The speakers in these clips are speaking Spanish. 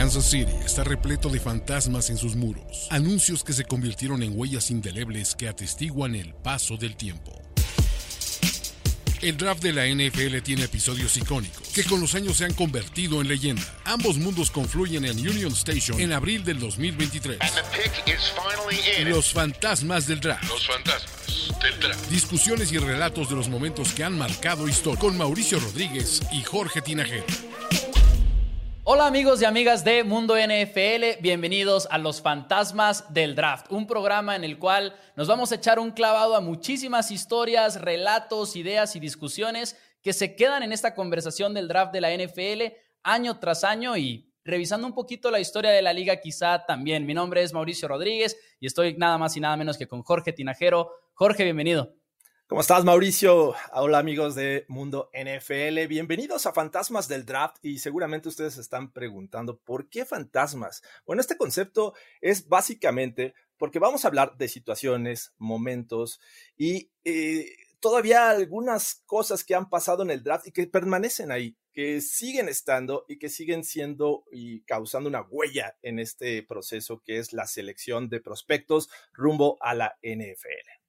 Kansas City está repleto de fantasmas en sus muros, anuncios que se convirtieron en huellas indelebles que atestiguan el paso del tiempo. El draft de la NFL tiene episodios icónicos que con los años se han convertido en leyenda. Ambos mundos confluyen en Union Station en abril del 2023. Los fantasmas del draft. Los fantasmas del draft. Discusiones y relatos de los momentos que han marcado historia con Mauricio Rodríguez y Jorge Tinajero. Hola amigos y amigas de Mundo NFL, bienvenidos a Los Fantasmas del Draft, un programa en el cual nos vamos a echar un clavado a muchísimas historias, relatos, ideas y discusiones que se quedan en esta conversación del draft de la NFL año tras año y revisando un poquito la historia de la liga quizá también. Mi nombre es Mauricio Rodríguez y estoy nada más y nada menos que con Jorge Tinajero. Jorge, bienvenido. ¿Cómo estás, Mauricio? Hola, amigos de Mundo NFL. Bienvenidos a Fantasmas del Draft. Y seguramente ustedes se están preguntando, ¿por qué fantasmas? Bueno, este concepto es básicamente porque vamos a hablar de situaciones, momentos y eh, todavía algunas cosas que han pasado en el draft y que permanecen ahí, que siguen estando y que siguen siendo y causando una huella en este proceso que es la selección de prospectos rumbo a la NFL.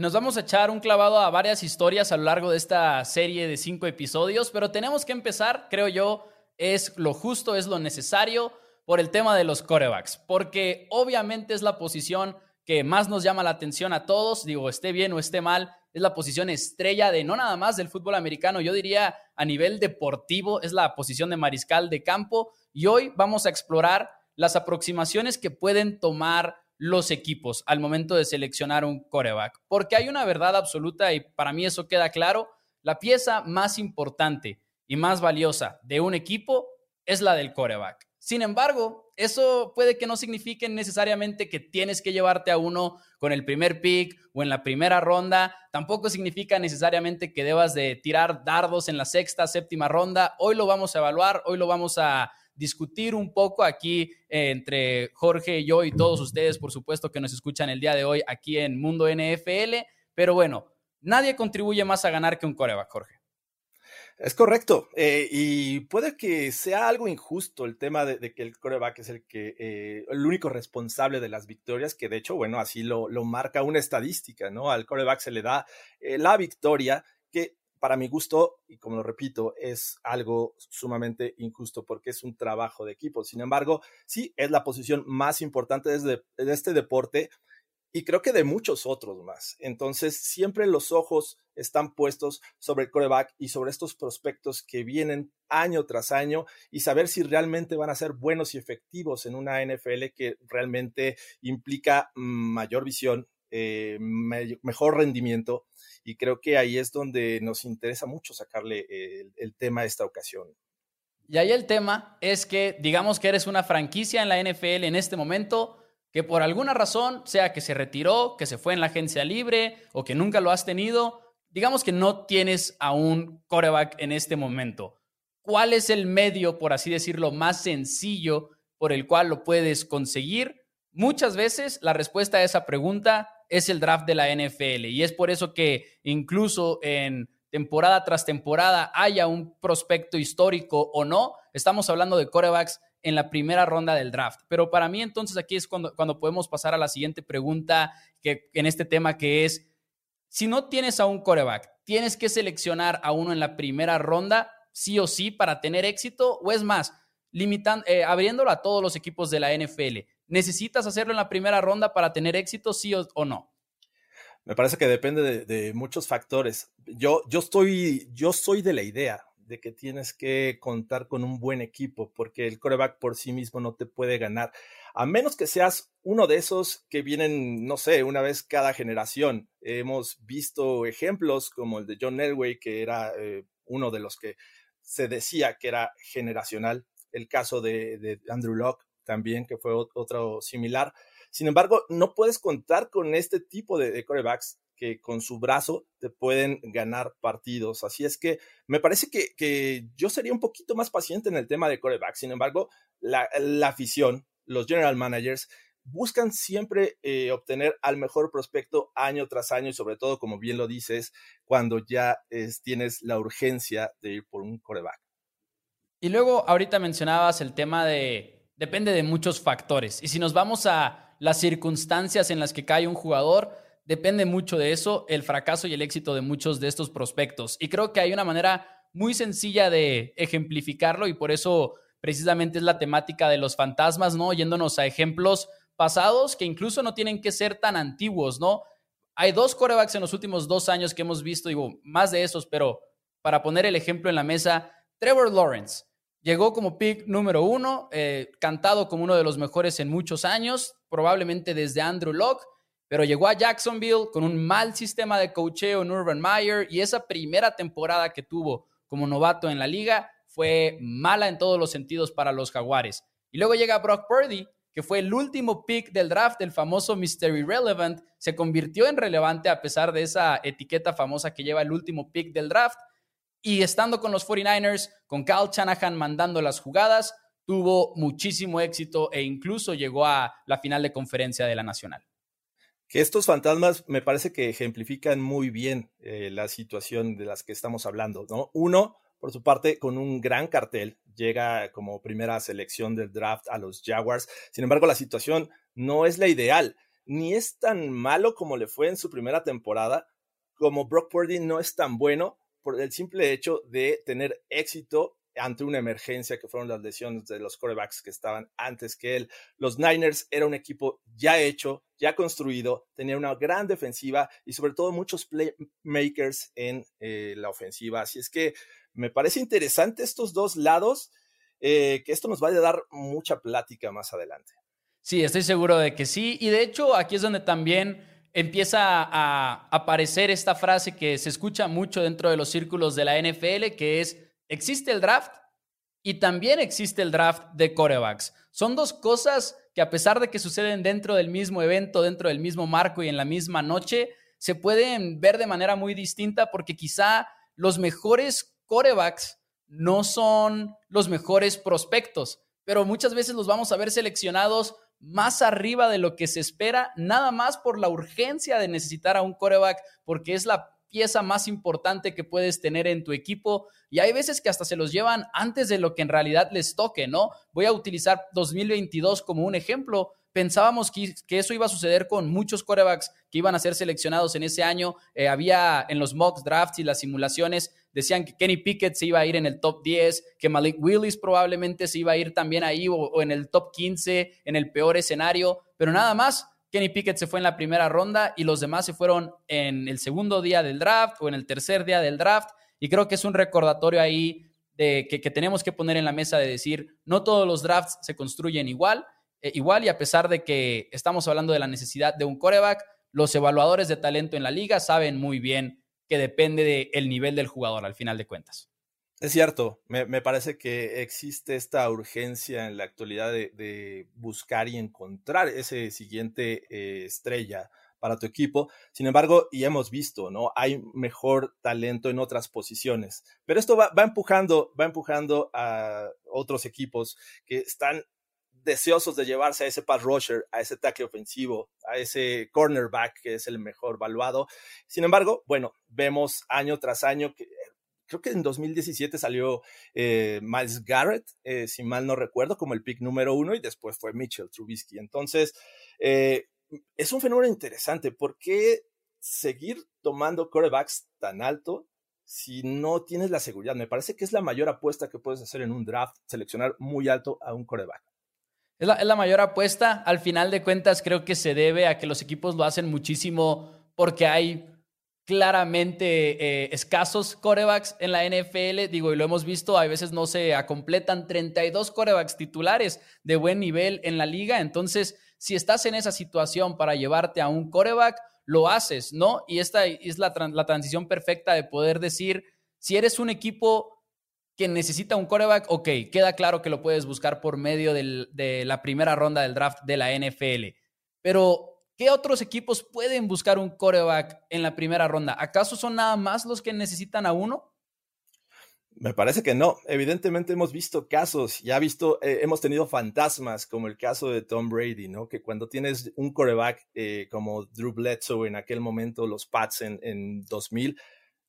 Nos vamos a echar un clavado a varias historias a lo largo de esta serie de cinco episodios, pero tenemos que empezar, creo yo, es lo justo, es lo necesario por el tema de los corebacks, porque obviamente es la posición que más nos llama la atención a todos, digo, esté bien o esté mal, es la posición estrella de no nada más del fútbol americano, yo diría a nivel deportivo, es la posición de mariscal de campo, y hoy vamos a explorar las aproximaciones que pueden tomar los equipos al momento de seleccionar un coreback. Porque hay una verdad absoluta y para mí eso queda claro, la pieza más importante y más valiosa de un equipo es la del coreback. Sin embargo, eso puede que no signifique necesariamente que tienes que llevarte a uno con el primer pick o en la primera ronda. Tampoco significa necesariamente que debas de tirar dardos en la sexta, séptima ronda. Hoy lo vamos a evaluar, hoy lo vamos a discutir un poco aquí eh, entre Jorge, y yo y todos ustedes, por supuesto, que nos escuchan el día de hoy aquí en Mundo NFL. Pero bueno, nadie contribuye más a ganar que un coreback, Jorge. Es correcto. Eh, y puede que sea algo injusto el tema de, que el coreback es el que eh, el único responsable de las victorias, que de hecho, bueno, así lo, lo marca una estadística, ¿no? Al coreback se le da la victoria, que para mi gusto, y como lo repito, es algo sumamente injusto porque es un trabajo de equipo. Sin embargo, sí, es la posición más importante de, este deporte y creo que de muchos otros más. Entonces, siempre los ojos están puestos sobre el coreback y sobre estos prospectos que vienen año tras año y saber si realmente van a ser buenos y efectivos en una NFL que realmente implica mayor visión, eh, mejor rendimiento y creo que ahí es donde nos interesa mucho sacarle el, tema a esta ocasión. Y ahí el tema es que digamos que eres una franquicia en la NFL en este momento que por alguna razón, sea que se retiró, que se fue en la agencia libre o que nunca lo has tenido, digamos que no tienes a un coreback en este momento. ¿Cuál es el medio, por así decirlo, más sencillo por el cual lo puedes conseguir? Muchas veces la respuesta a esa pregunta es el draft de la NFL. Y es por eso que incluso en temporada tras temporada haya un prospecto histórico o no, estamos hablando de corebacks en la primera ronda del draft. Pero para mí entonces aquí es cuando, cuando podemos pasar a la siguiente pregunta que, en este tema que es, si no tienes a un coreback, ¿tienes que seleccionar a uno en la primera ronda, sí o sí, para tener éxito? ¿O es más, limitando, eh, abriéndolo a todos los equipos de la NFL? ¿Necesitas hacerlo en la primera ronda para tener éxito, sí o, no? Me parece que depende de, muchos factores. Yo, yo, estoy, yo soy de la idea de que tienes que contar con un buen equipo, porque el coreback por sí mismo no te puede ganar, a menos que seas uno de esos que vienen, no sé, una vez cada generación. Hemos visto ejemplos como el de John Elway, que era eh, uno de los que se decía que era generacional, el caso de, de Andrew Locke, también, que fue otro similar. Sin embargo, no puedes contar con este tipo de, corebacks que con su brazo te pueden ganar partidos. Así es que me parece que, yo sería un poquito más paciente en el tema de corebacks. Sin embargo, la, afición, los general managers, buscan siempre eh, obtener al mejor prospecto año tras año y sobre todo, como bien lo dices, cuando ya tienes la urgencia de ir por un coreback. Y luego ahorita mencionabas el tema de, depende de muchos factores. Y si nos vamos a las circunstancias en las que cae un jugador, depende mucho de eso el fracaso y el éxito de muchos de estos prospectos. Y creo que hay una manera muy sencilla de ejemplificarlo y por eso precisamente es la temática de los fantasmas, ¿no? Yéndonos a ejemplos pasados que incluso no tienen que ser tan antiguos, ¿no? Hay dos corebacks en los últimos dos años que hemos visto, digo, más de esos, pero para poner el ejemplo en la mesa, Trevor Lawrence llegó como pick número uno, eh, cantado como uno de los mejores en muchos años, probablemente desde Andrew Locke, pero llegó a Jacksonville con un mal sistema de cocheo en Urban Meyer y esa primera temporada que tuvo como novato en la liga fue mala en todos los sentidos para los Jaguares. Y luego llega Brock Purdy, que fue el último pick del draft, el famoso Mr. Irrelevant, se convirtió en relevante a pesar de esa etiqueta famosa que lleva el último pick del draft. Y estando con los 49ers, con Kyle Shanahan mandando las jugadas, tuvo muchísimo éxito e incluso llegó a la final de conferencia de la Nacional. Que estos fantasmas me parece que ejemplifican muy bien eh, la situación de las que estamos hablando, ¿no? Uno, por su parte, con un gran cartel, llega como primera selección del draft a los Jaguars. Sin embargo, la situación no es la ideal, ni es tan malo como le fue en su primera temporada, como Brock Purdy no es tan bueno por el simple hecho de tener éxito ante una emergencia que fueron las lesiones de los quarterbacks que estaban antes que él. Los Niners era un equipo ya hecho, ya construido, tenía una gran defensiva y sobre todo muchos playmakers en eh, la ofensiva. Así es que me parece interesante estos dos lados, eh, que esto nos va a dar mucha plática más adelante. Sí, estoy seguro de que sí. Y de hecho, aquí es donde también empieza a aparecer esta frase que se escucha mucho dentro de los círculos de la NFL, que es, existe el draft y también existe el draft de corebacks. Son dos cosas que a pesar de que suceden dentro del mismo evento, dentro del mismo marco y en la misma noche, se pueden ver de manera muy distinta porque quizá los mejores corebacks no son los mejores prospectos, pero muchas veces los vamos a ver seleccionados más arriba de lo que se espera, nada más por la urgencia de necesitar a un coreback, porque es la pieza más importante que puedes tener en tu equipo. Y hay veces que hasta se los llevan antes de lo que en realidad les toque, ¿no? Voy a utilizar 2022 como un ejemplo. Pensábamos que, eso iba a suceder con muchos corebacks que iban a ser seleccionados en ese año. Eh, había en los mock drafts y las simulaciones, decían que Kenny Pickett se iba a ir en el top 10, que Malik Willis probablemente se iba a ir también ahí o, o en el top 15, en el peor escenario, pero nada más. Kenny Pickett se fue en la primera ronda y los demás se fueron en el segundo día del draft o en el tercer día del draft. Y creo que es un recordatorio ahí de que, tenemos que poner en la mesa de decir, no todos los drafts se construyen igual, eh, igual y a pesar de que estamos hablando de la necesidad de un coreback, los evaluadores de talento en la liga saben muy bien que depende del nivel del jugador al final de cuentas. Es cierto, me, parece que existe esta urgencia en la actualidad de, buscar y encontrar ese siguiente eh, estrella para tu equipo. Sin embargo, y hemos visto, ¿no? Hay mejor talento en otras posiciones. Pero esto va, va empujando, va empujando a otros equipos que están deseosos de llevarse a ese pass rusher, a ese tackle ofensivo, a ese cornerback que es el mejor valuado. Sin embargo, bueno, vemos año tras año que creo que en 2017 salió eh, Miles Garrett, eh, si mal no recuerdo, como el pick número uno y después fue Mitchell Trubisky. Entonces, eh, es un fenómeno interesante. ¿Por qué seguir tomando corebacks tan alto si no tienes la seguridad? Me parece que es la mayor apuesta que puedes hacer en un draft, seleccionar muy alto a un coreback. Es la, mayor apuesta. Al final de cuentas, creo que se debe a que los equipos lo hacen muchísimo porque hay claramente eh, escasos corebacks en la NFL, digo, y lo hemos visto, a veces no se completan 32 corebacks titulares de buen nivel en la liga, entonces si estás en esa situación para llevarte a un coreback, lo haces, ¿no? Y esta es la, la transición perfecta de poder decir, si eres un equipo que necesita un coreback, ok, queda claro que lo puedes buscar por medio de la primera ronda del draft de la NFL, pero ¿Qué otros equipos pueden buscar un coreback en la primera ronda? ¿Acaso son nada más los que necesitan a uno? Me parece que no. Evidentemente hemos visto casos, ya visto, eh, hemos tenido fantasmas, como el caso de Tom Brady, ¿no? Que cuando tienes un coreback eh, como Drew Bledsoe en aquel momento, los Pats en, en 2000,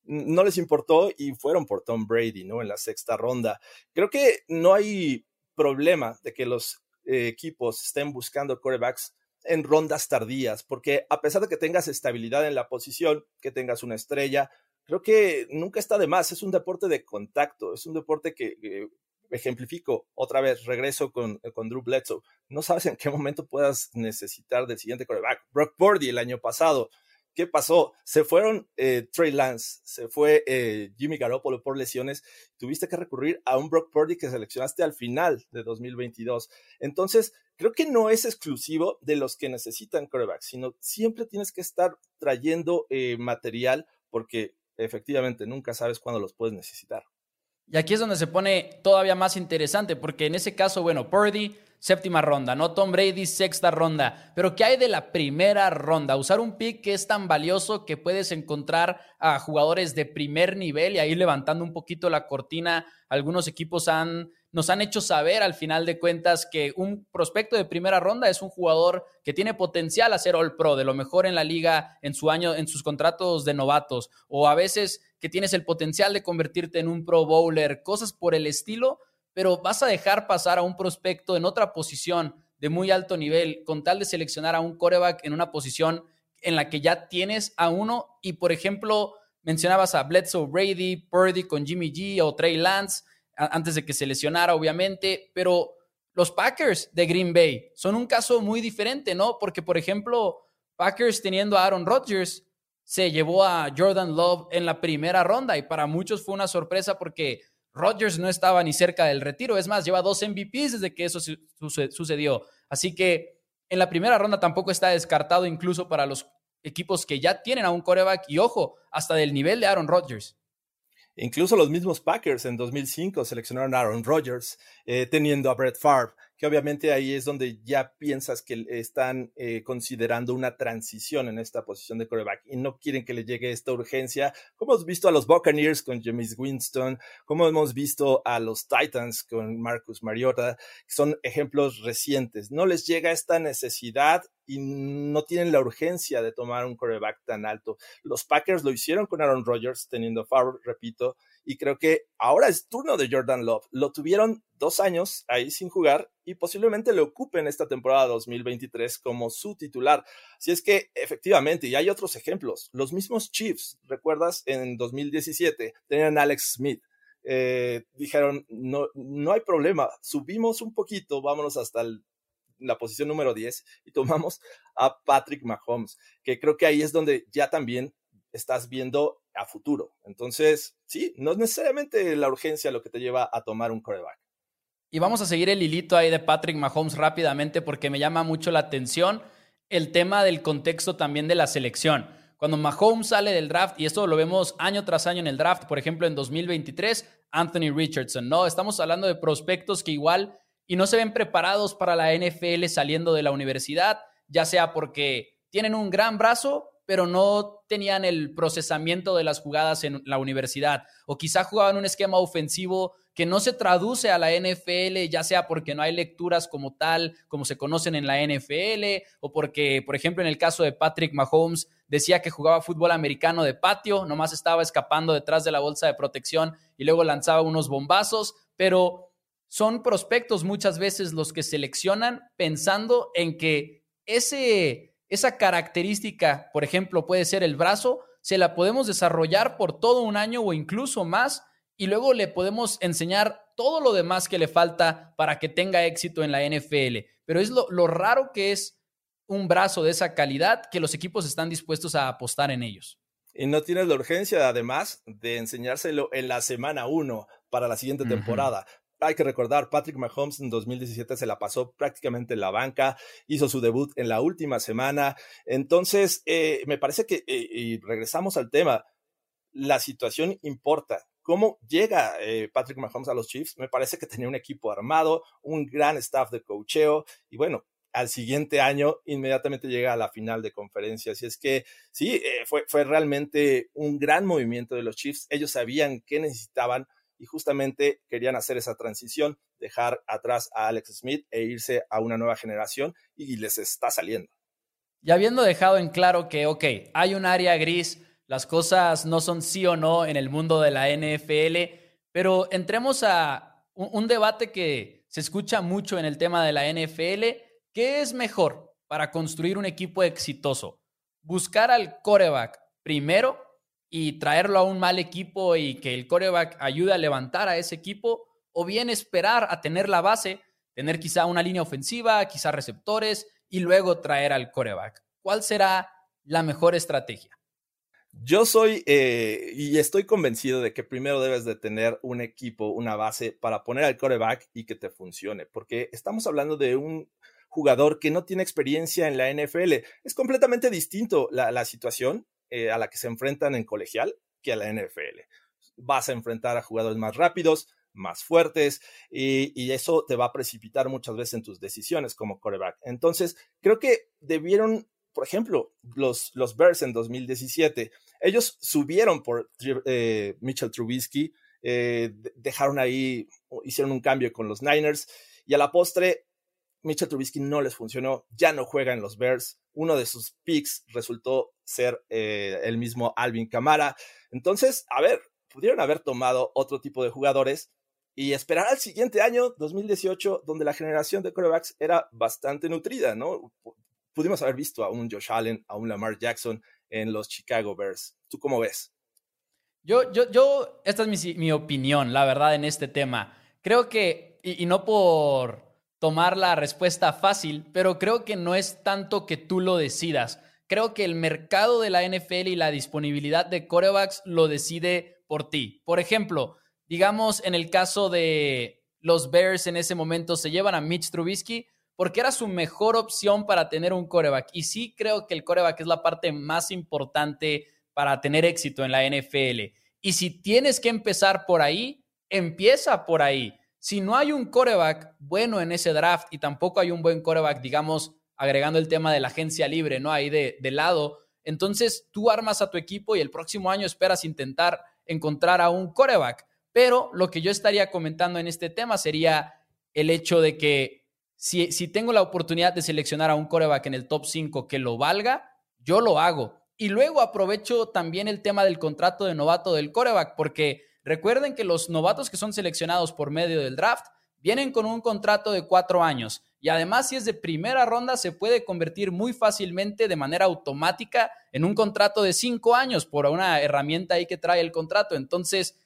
no les importó y fueron por Tom Brady, ¿no? En la sexta ronda. Creo que no hay problema de que los eh, equipos estén buscando corebacks en rondas tardías, porque a pesar de que tengas estabilidad en la posición, que tengas una estrella, creo que nunca está de más. Es un deporte de contacto, es un deporte que, ejemplifico otra vez, regreso con, con, Drew Bledsoe. No sabes en qué momento puedas necesitar del siguiente coreback. Brock Purdy el año pasado ¿Qué pasó? Se fueron eh, Trey Lance, se fue eh, Jimmy Garoppolo por lesiones. Tuviste que recurrir a un Brock Purdy que seleccionaste al final de 2022. Entonces, creo que no es exclusivo de los que necesitan coreback, sino siempre tienes que estar trayendo eh, material porque efectivamente nunca sabes cuándo los puedes necesitar. Y aquí es donde se pone todavía más interesante, porque en ese caso, bueno, Purdy séptima ronda, ¿no? Tom Brady, sexta ronda. Pero ¿qué hay de la primera ronda? Usar un pick que es tan valioso que puedes encontrar a jugadores de primer nivel y ahí levantando un poquito la cortina, algunos equipos han, nos han hecho saber al final de cuentas que un prospecto de primera ronda es un jugador que tiene potencial a ser All Pro, de lo mejor en la liga en su año, en sus contratos de novatos, o a veces que tienes el potencial de convertirte en un Pro Bowler, cosas por el estilo pero vas a dejar pasar a un prospecto en otra posición de muy alto nivel con tal de seleccionar a un coreback en una posición en la que ya tienes a uno y, por ejemplo, mencionabas a Bledsoe Brady, Purdy con Jimmy G o Trey Lance antes de que se lesionara, obviamente, pero los Packers de Green Bay son un caso muy diferente, ¿no? Porque, por ejemplo, Packers teniendo a Aaron Rodgers se llevó a Jordan Love en la primera ronda y para muchos fue una sorpresa porque Rodgers no estaba ni cerca del retiro. Es más, lleva dos MVPs desde que eso sucedió. Así que en la primera ronda tampoco está descartado incluso para los equipos que ya tienen a un coreback y ojo, hasta del nivel de Aaron Rodgers. Incluso los mismos Packers en 2005 seleccionaron a Aaron Rodgers, eh, teniendo a Brett Favre que obviamente ahí es donde ya piensas que están eh, considerando una transición en esta posición de coreback y no quieren que le llegue esta urgencia, como hemos visto a los Buccaneers con James Winston, como hemos visto a los Titans con Marcus Mariota, que son ejemplos recientes. No les llega esta necesidad y no tienen la urgencia de tomar un coreback tan alto. Los Packers lo hicieron con Aaron Rodgers, teniendo Favre, repito, y creo que ahora es turno de Jordan Love. Lo tuvieron dos años ahí sin jugar y posiblemente lo ocupen esta temporada 2023 como su titular. Si es que efectivamente, y hay otros ejemplos, los mismos Chiefs, recuerdas, en 2017 tenían Alex Smith. Eh, dijeron, no, no hay problema, subimos un poquito, vámonos hasta la posición número 10 y tomamos a Patrick Mahomes, que creo que ahí es donde ya también estás viendo a futuro. Entonces, sí, no es necesariamente la urgencia lo que te lleva a tomar un coreback. Y vamos a seguir el hilito ahí de Patrick Mahomes rápidamente porque me llama mucho la atención el tema del contexto también de la selección. Cuando Mahomes sale del draft, y esto lo vemos año tras año en el draft, por ejemplo en 2023, Anthony Richardson, ¿no? Estamos hablando de prospectos que igual y no se ven preparados para la NFL saliendo de la universidad, ya sea porque tienen un gran brazo pero no tenían el procesamiento de las jugadas en la universidad. O quizá jugaban un esquema ofensivo que no se traduce a la NFL, ya sea porque no hay lecturas como tal, como se conocen en la NFL, o porque, por ejemplo, en el caso de Patrick Mahomes, decía que jugaba fútbol americano de patio, nomás estaba escapando detrás de la bolsa de protección y luego lanzaba unos bombazos, pero son prospectos muchas veces los que seleccionan pensando en que ese esa característica, por ejemplo, puede ser el brazo, se la podemos desarrollar por todo un año o incluso más y luego le podemos enseñar todo lo demás que le falta para que tenga éxito en la NFL. Pero es lo, raro que es un brazo de esa calidad que los equipos están dispuestos a apostar en ellos. Y no tienes la urgencia, además, de enseñárselo en la semana uno para la siguiente temporada hay que recordar, Patrick Mahomes en 2017 se la pasó prácticamente en la banca, hizo su debut en la última semana. Entonces, eh, me parece que, eh, y regresamos al tema, la situación importa. ¿Cómo llega eh, Patrick Mahomes a los Chiefs? Me parece que tenía un equipo armado, un gran staff de cocheo y bueno, al siguiente año inmediatamente llega a la final de conferencia. Así es que sí, fue, fue realmente un gran movimiento de los Chiefs. Ellos sabían qué necesitaban y justamente querían hacer esa transición, dejar atrás a Alex Smith e irse a una nueva generación y les está saliendo. Y habiendo dejado en claro que, ok, hay un área gris, las cosas no son sí o no en el mundo de la NFL, pero entremos a un, debate que se escucha mucho en el tema de la NFL. ¿Qué es mejor para construir un equipo exitoso? ¿Buscar al coreback primero y traerlo a un mal equipo y que el coreback ayude a levantar a ese equipo? ¿O bien esperar a tener la base, tener quizá una línea ofensiva, quizá receptores y luego traer al coreback? ¿Cuál será la mejor estrategia? Yo soy eh, y estoy convencido de que primero debes de tener un equipo, una base para poner al coreback y que te funcione, porque estamos hablando de un jugador que no tiene experiencia en la NFL. Es completamente distinto la, situación eh, a la que se enfrentan en colegial que a la NFL. Vas a enfrentar a jugadores más rápidos, más fuertes y, eso te va a precipitar muchas veces en tus decisiones como coreback. Entonces, creo que debieron por ejemplo, los, los Bears en 2017, ellos subieron por eh, Mitchell Trubisky, eh, dejaron ahí, hicieron un cambio con los Niners y a la postre Mitchell Trubisky no les funcionó, ya no juega en los Bears. Uno de sus picks resultó ser eh, el mismo Alvin Kamara. Entonces, a ver, pudieron haber tomado otro tipo de jugadores y esperar al siguiente año, 2018, donde la generación de quarterbacks era bastante nutrida, ¿no? pudimos haber visto a un Josh Allen, a un Lamar Jackson en los Chicago Bears. ¿Tú cómo ves? Yo, yo, yo, esta es mi, opinión, la verdad, en este tema. Creo que, y, no por tomar la respuesta fácil, pero creo que no es tanto que tú lo decidas. Creo que el mercado de la NFL y la disponibilidad de corebacks lo decide por ti. Por ejemplo, digamos en el caso de los Bears en ese momento se llevan a Mitch Trubisky, porque era su mejor opción para tener un coreback. Y sí creo que el coreback es la parte más importante para tener éxito en la NFL. Y si tienes que empezar por ahí, empieza por ahí. Si no hay un coreback bueno en ese draft y tampoco hay un buen coreback, digamos, agregando el tema de la agencia libre, ¿no? Ahí de, lado, entonces tú armas a tu equipo y el próximo año esperas intentar encontrar a un coreback. Pero lo que yo estaría comentando en este tema sería el hecho de que si, tengo la oportunidad de seleccionar a un coreback en el top 5 que lo valga, yo lo hago. Y luego aprovecho también el tema del contrato de novato del coreback, porque recuerden que los novatos que son seleccionados por medio del draft vienen con un contrato de cuatro años. Y además, si es de primera ronda, se puede convertir muy fácilmente de manera automática en un contrato de cinco años por una herramienta ahí que trae el contrato. Entonces,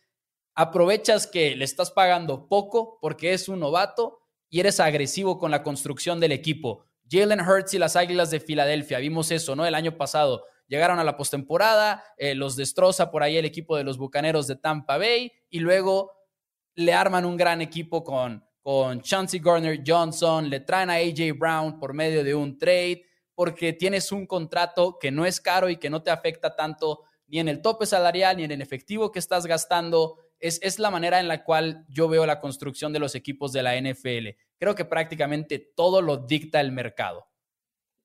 aprovechas que le estás pagando poco porque es un novato y eres agresivo con la construcción del equipo. Jalen Hurts y las Águilas de Filadelfia, vimos eso, ¿no? El año pasado llegaron a la postemporada, eh, los destroza por ahí el equipo de los Bucaneros de Tampa Bay y luego le arman un gran equipo con, con Chauncey Gardner Johnson, le traen a AJ Brown por medio de un trade, porque tienes un contrato que no es caro y que no te afecta tanto ni en el tope salarial ni en el efectivo que estás gastando es, la manera en la cual yo veo la construcción de los equipos de la NFL. Creo que prácticamente todo lo dicta el mercado.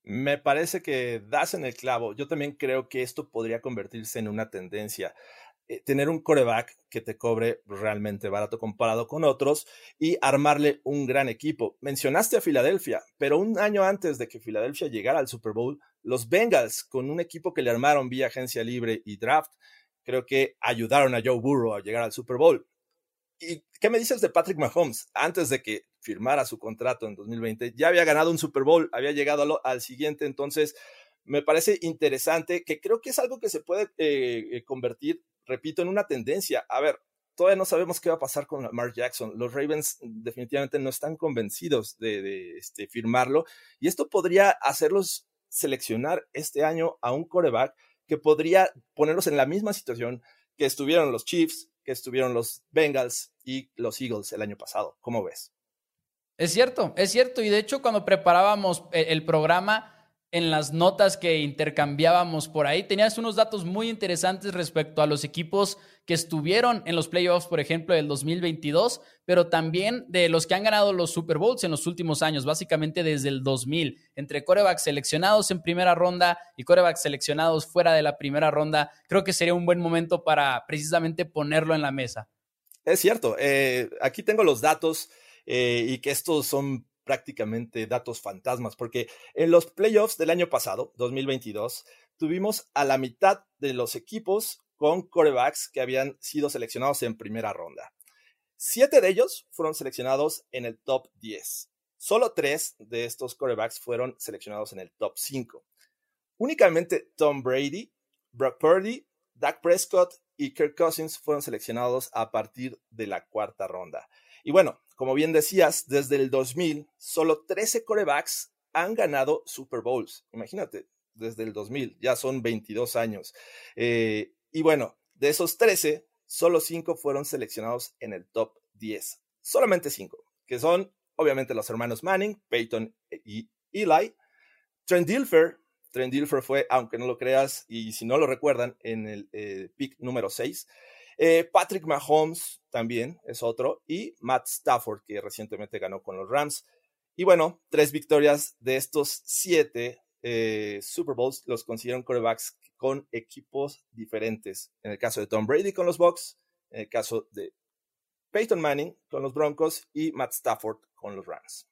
Me parece que das en el clavo. Yo también creo que esto podría convertirse en una tendencia. Eh, tener un coreback que te cobre realmente barato comparado con otros y armarle un gran equipo. Mencionaste a Filadelfia, pero un año antes de que Filadelfia llegara al Super Bowl, los Bengals, con un equipo que le armaron vía agencia libre y draft, creo que ayudaron a Joe Burrow a llegar al Super Bowl. ¿Y qué me dices de Patrick Mahomes? Antes de que firmara su contrato en 2020, ya había ganado un Super Bowl, había llegado al, siguiente, entonces me parece interesante que creo que es algo que se puede eh, eh, convertir, repito, en una tendencia. A ver, todavía no sabemos qué va a pasar con Mark Jackson. Los Ravens definitivamente no están convencidos de, este, firmarlo y esto podría hacerlos seleccionar este año a un coreback que podría ponerlos en la misma situación que estuvieron los Chiefs, que estuvieron los Bengals y los Eagles el año pasado. ¿Cómo ves? Es cierto, es cierto. Y de hecho, cuando preparábamos eh, el programa, en las notas que intercambiábamos por ahí, tenías unos datos muy interesantes respecto a los equipos que estuvieron en los playoffs, por ejemplo, del 2022, pero también de los que han ganado los Super Bowls en los últimos años, básicamente desde el 2000, entre corebacks seleccionados en primera ronda y corebacks seleccionados fuera de la primera ronda. Creo que sería un buen momento para precisamente ponerlo en la mesa. Es cierto, eh, aquí tengo los datos eh, y que estos son prácticamente datos fantasmas, porque en los playoffs del año pasado, 2022, tuvimos a la mitad de los equipos con corebacks que habían sido seleccionados en primera ronda. Siete de ellos fueron seleccionados en el top 10. Solo tres de estos quarterbacks fueron seleccionados en el top 5. Únicamente Tom Brady, Brock Purdy, Dak Prescott y Kirk Cousins fueron seleccionados a partir de la cuarta ronda. Y bueno, como bien decías, desde el 2000, solo 13 corebacks han ganado Super Bowls. Imagínate, desde el 2000, ya son 22 años. Eh, y bueno, de esos 13, solo 5 fueron seleccionados en el top 10. Solamente 5, que son obviamente los hermanos Manning, Peyton y Eli. Trent Dilfer, Trent Dilfer fue, aunque no lo creas, y si no lo recuerdan, en el eh, pick número 6. Eh, Patrick Mahomes también es otro, y Matt Stafford, que recientemente ganó con los Rams. Y bueno, tres victorias de estos siete eh, Super Bowls los consiguieron quarterbacks con equipos diferentes. En el caso de Tom Brady con los Bucks, en el caso de Peyton Manning con los Broncos y Matt Stafford con los Rams.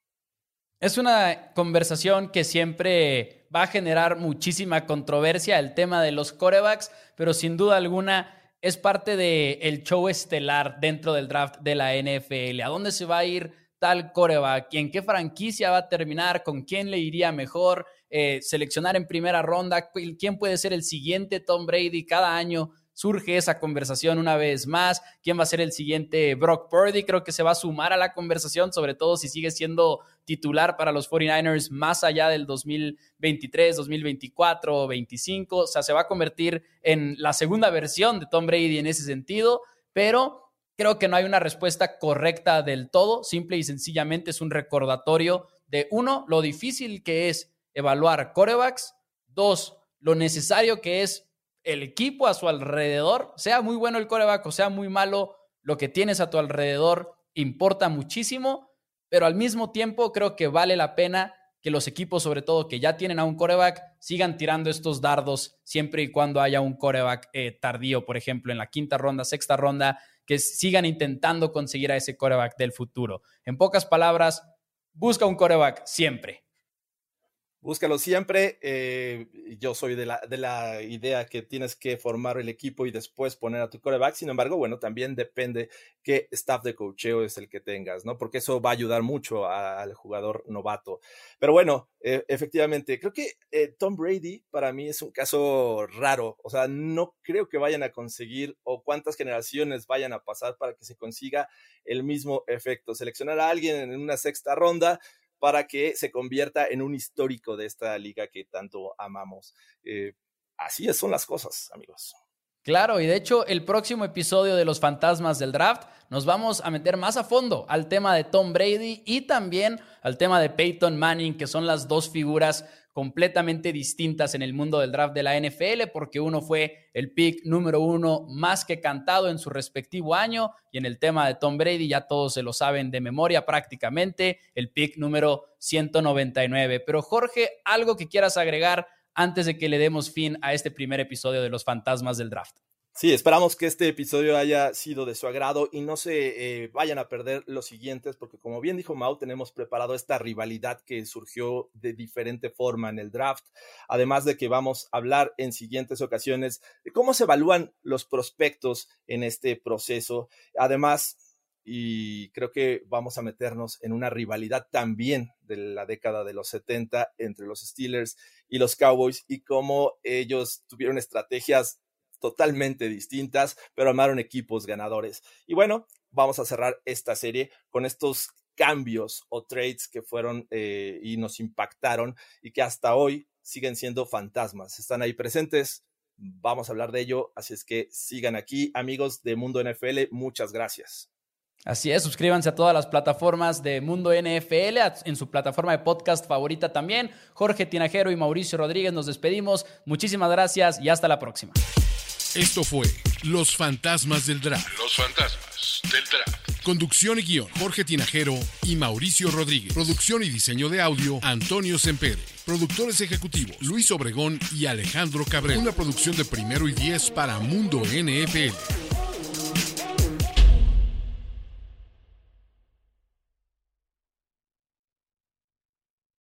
Es una conversación que siempre va a generar muchísima controversia el tema de los corebacks, pero sin duda alguna es parte del show estelar dentro del draft de la NFL. ¿A dónde se va a ir tal coreback? ¿En qué franquicia va a terminar? ¿Con quién le iría mejor? Eh, seleccionar en primera ronda, quién puede ser el siguiente Tom Brady cada año. Surge esa conversación una vez más. ¿Quién va a ser el siguiente Brock Purdy? Creo que se va a sumar a la conversación, sobre todo si sigue siendo titular para los 49ers más allá del 2023, 2024 o 25. O sea, se va a convertir en la segunda versión de Tom Brady en ese sentido, pero creo que no hay una respuesta correcta del todo. Simple y sencillamente es un recordatorio de, uno, lo difícil que es evaluar corebacks. Dos, lo necesario que es el equipo a su alrededor, sea muy bueno el coreback o sea muy malo, lo que tienes a tu alrededor importa muchísimo, pero al mismo tiempo creo que vale la pena que los equipos, sobre todo que ya tienen a un coreback, sigan tirando estos dardos siempre y cuando haya un coreback eh, tardío, por ejemplo, en la quinta ronda, sexta ronda, que sigan intentando conseguir a ese coreback del futuro. En pocas palabras, busca un coreback siempre. Búscalo siempre. Eh, yo soy de la, de la, idea que tienes que formar el equipo y después poner a tu coreback. Sin embargo, bueno, también depende qué staff de coacheo es el que tengas, ¿no? Porque eso va a ayudar mucho al jugador novato. Pero bueno, eh, efectivamente, creo que eh, Tom Brady para mí es un caso raro. O sea, no creo que vayan a conseguir o cuántas generaciones vayan a pasar para que se consiga el mismo efecto. Seleccionar a alguien en una sexta ronda para que se convierta en un histórico de esta liga que tanto amamos. Eh, así son las cosas, amigos. Claro, y de hecho el próximo episodio de Los Fantasmas del Draft nos vamos a meter más a fondo al tema de Tom Brady y también al tema de Peyton Manning, que son las dos figuras completamente distintas en el mundo del draft de la NFL, porque uno fue el pick número uno más que cantado en su respectivo año, y en el tema de Tom Brady ya todos se lo saben de memoria prácticamente, el pick número 199. Pero Jorge, algo que quieras agregar antes de que le demos fin a este primer episodio de los fantasmas del draft. Sí, esperamos que este episodio haya sido de su agrado y no se eh, vayan a perder los siguientes, porque como bien dijo Mau, tenemos preparado esta rivalidad que surgió de diferente forma en el draft, además de que vamos a hablar en siguientes ocasiones de cómo se evalúan los prospectos en este proceso. Además, y creo que vamos a meternos en una rivalidad también de la década de los 70 entre los Steelers y los Cowboys y cómo ellos tuvieron estrategias totalmente distintas, pero armaron equipos ganadores. Y bueno, vamos a cerrar esta serie con estos cambios o trades que fueron eh, y nos impactaron y que hasta hoy siguen siendo fantasmas. Están ahí presentes. Vamos a hablar de ello, así es que sigan aquí, amigos de Mundo NFL. Muchas gracias. Así es, suscríbanse a todas las plataformas de Mundo NFL, en su plataforma de podcast favorita también. Jorge Tinajero y Mauricio Rodríguez nos despedimos. Muchísimas gracias y hasta la próxima. Esto fue Los Fantasmas del Draft. Los Fantasmas del Draft. Conducción y guion, Jorge Tinajero y Mauricio Rodríguez. Producción y diseño de audio, Antonio Sempere. Productores ejecutivos, Luis Obregón y Alejandro Cabrera. Una producción de primero y diez para Mundo NFL.